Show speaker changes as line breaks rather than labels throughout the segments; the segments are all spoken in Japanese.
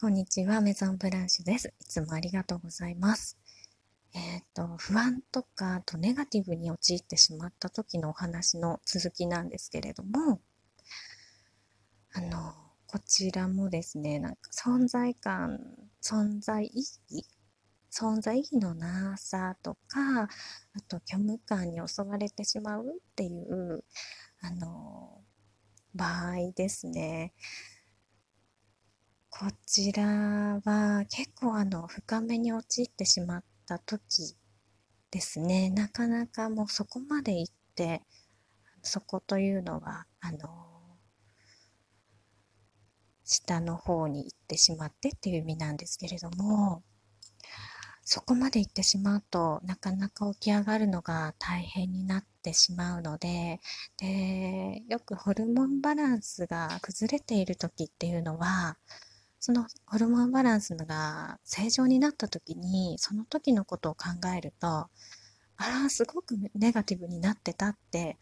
こんにちは、メゾンブランシュです。いつもありがとうございます。えっ、ー、と、不安とか、あとネガティブに陥ってしまった時のお話の続きなんですけれども、あの、こちらもですね、なんか存在感、存在意義存在意義のなさとか、あと虚無感に襲われてしまうっていう、あの、場合ですね。こちらは結構あの深めに陥ってしまった時ですね。なかなかもうそこまで行ってそこというのはあの下の方に行ってしまってっていう意味なんですけれどもそこまで行ってしまうとなかなか起き上がるのが大変になってしまうのででよくホルモンバランスが崩れている時っていうのはそのホルモンバランスが正常になった時にその時のことを考えるとあらすごくネガティブになってたって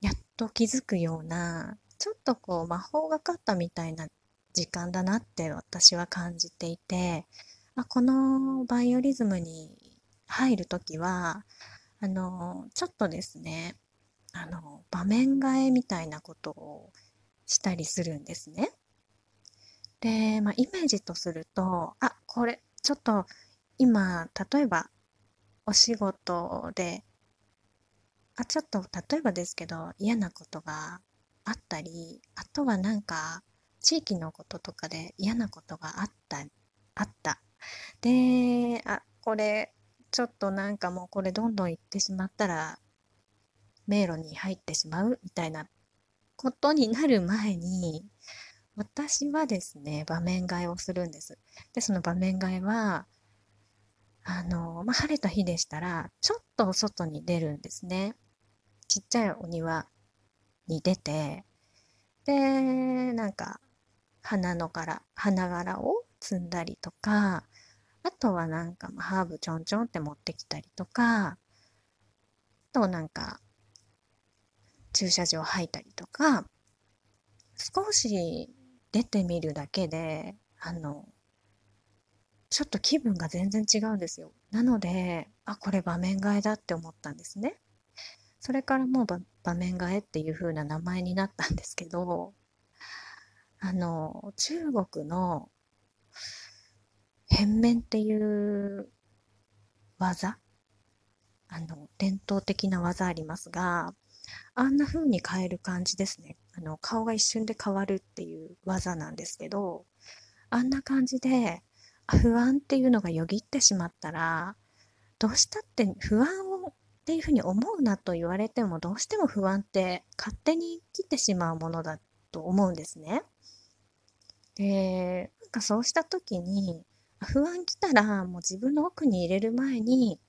やっと気づくようなちょっとこう魔法がかったみたいな時間だなって私は感じていて、まあ、このバイオリズムに入る時はあのちょっとですねあの場面替えみたいなことをしたりするんですね。で、まあ、イメージとすると、あ、これ、ちょっと今、例えばお仕事で、あ、ちょっと例えばですけど、嫌なことがあったり、あとはなんか、地域のこととかで嫌なことがあった、あった。で、あ、これ、ちょっとなんかもうこれどんどん行ってしまったら、迷路に入ってしまうみたいなことになる前に、私はですね、場面替えをするんです。で、その場面替えは、あの、まあ、晴れた日でしたら、ちょっと外に出るんですね。ちっちゃいお庭に出て、で、なんか、花の柄、花柄を摘んだりとか、あとはなんか、まハーブちょんちょんって持ってきたりとか、あとなんか、駐車場入ったりとか、少し出てみるだけで、あの、ちょっと気分が全然違うんですよ。なので、あ、これ場面替えだって思ったんですね。それからもう場面替えっていう風な名前になったんですけど、あの、中国の変面っていう技、あの、伝統的な技ありますが、あんな風に変える感じですね。あの、顔が一瞬で変わるっていう技なんですけど、あんな感じで、不安っていうのがよぎってしまったら、どうしたって不安をっていうふうに思うなと言われても、どうしても不安って勝手に来てしまうものだと思うんですね。で、なんかそうした時に、不安来たらもう自分の奥に入れる前に、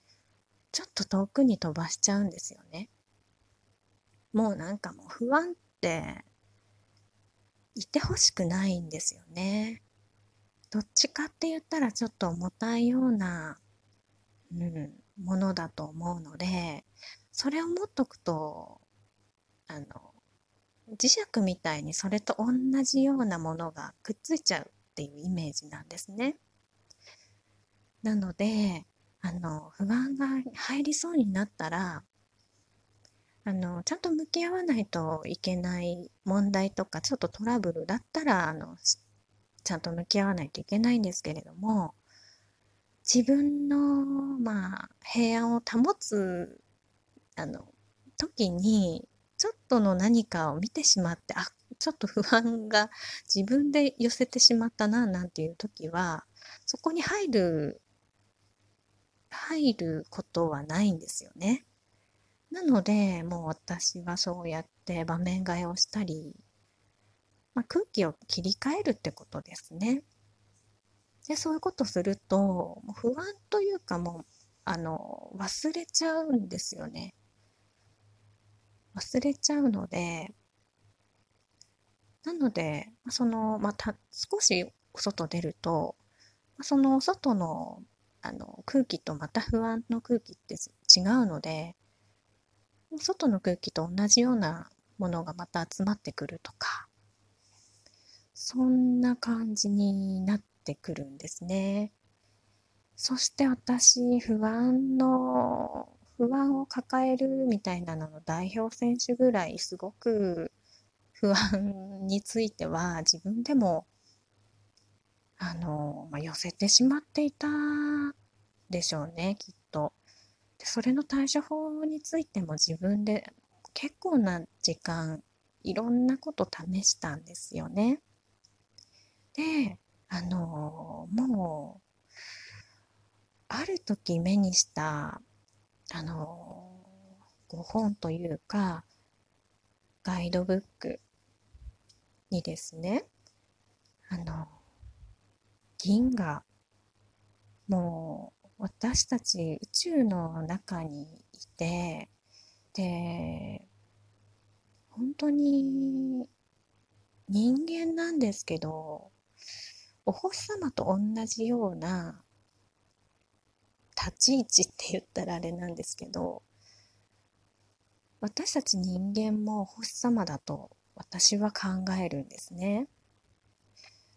ちょっと遠くに飛ばしちゃうんですよね。もうなんかもう不安っていてほしくないんですよね。どっちかって言ったらちょっと重たいような、うん、ものだと思うので、それを持っとくと、あの、磁石みたいにそれと同じようなものがくっついちゃうっていうイメージなんですね。なので、あの、不安が入りそうになったら、あの、ちゃんと向き合わないといけない問題とか、ちょっとトラブルだったら、あの、ちゃんと向き合わないといけないんですけれども、自分の、まあ、平安を保つ、あの、時に、ちょっとの何かを見てしまって、あ、ちょっと不安が自分で寄せてしまったな、なんていう時は、そこに入る、入ることはないんですよね。なので、もう私はそうやって場面替えをしたり、まあ、空気を切り替えるってことですね。で、そういうことすると、不安というかもう、あの、忘れちゃうんですよね。忘れちゃうので、なので、その、また少し外出ると、その外のあの空気とまた不安の空気って違うので、外の空気と同じようなものがまた集まってくるとか、そんな感じになってくるんですね。そして私、不安の、不安を抱えるみたいなのの代表選手ぐらいすごく不安については自分でもあの、まあ、寄せてしまっていたでしょうね、きっと。それの対処法についても自分で結構な時間いろんなこと試したんですよね。で、あの、もう、ある時目にした、あの、ご本というか、ガイドブックにですね、あの、銀河、もう私たち宇宙の中にいて、で、本当に人間なんですけど、お星様と同じような立ち位置って言ったらあれなんですけど、私たち人間もお星様だと私は考えるんですね。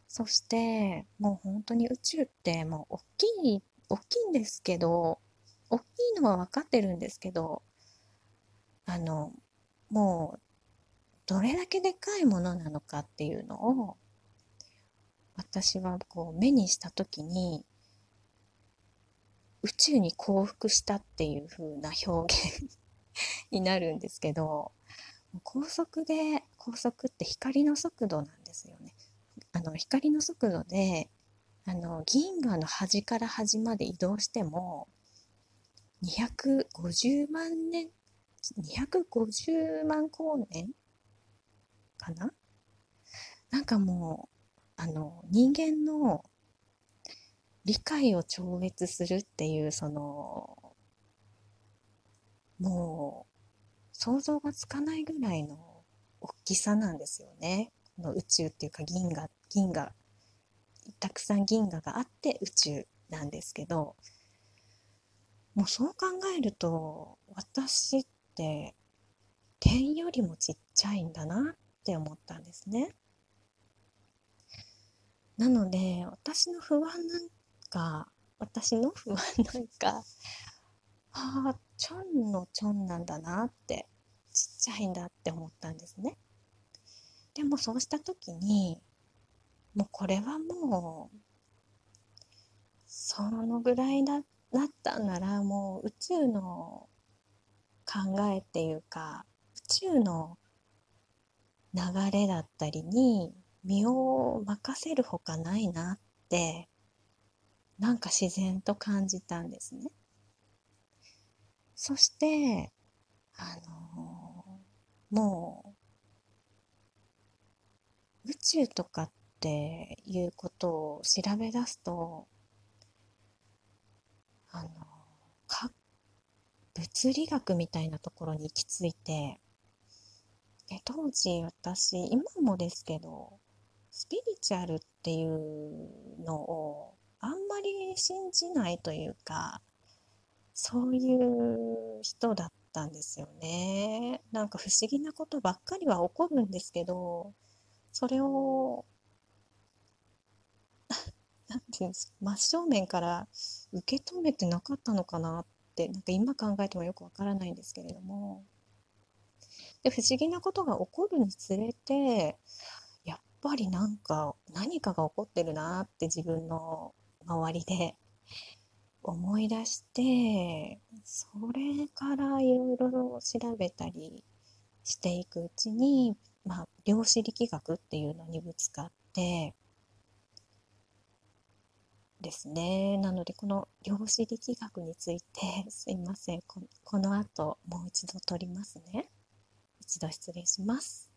そしてもう本当に宇宙ってもう大きい大きいんですけど大きいのは分かってるんですけどあのもうどれだけでかいものなのかっていうのを私はこう目にした時に宇宙に降伏したっていう風な表現 になるんですけど高速で高速って光の速度なんですよね。あの光の速度であの銀河の端から端まで移動しても250万年250万光年かな？なんかもうあの人間の理解を超越するっていうそのもう想像がつかないぐらいの大きさなんですよね。この宇宙っていうか銀河銀河たくさん銀河があって宇宙なんですけどもうそう考えると私って点よりもちっちゃいんだなって思ったんですね。なので私の不安なんか私の不安なんかああちょんのちょんなんだなってちっちゃいんだって思ったんですね。でもそうした時にもうこれはもうそのぐらいだったんならもう宇宙の考えっていうか宇宙の流れだったりに身を任せるほかないなってなんか自然と感じたんですね。そしてあのもう宇宙とかっっていうことを調べ出すとあの物理学みたいなところに行き着いてで当時私今もですけどスピリチュアルっていうのをあんまり信じないというかそういう人だったんですよね。なんか不思議なことばっかりは起こるんですけどそれをなんていうんです真正面から受け止めてなかったのかなってなんか今考えてもよくわからないんですけれども。で不思議なことが起こるにつれてやっぱりなんか何かが起こってるなって自分の周りで思い出してそれからいろいろ調べたりしていくうちに、まあ、量子力学っていうのにぶつかってですね。なので、この量子力学について、すいません。ここの後、もう一度取りますね。一度失礼します。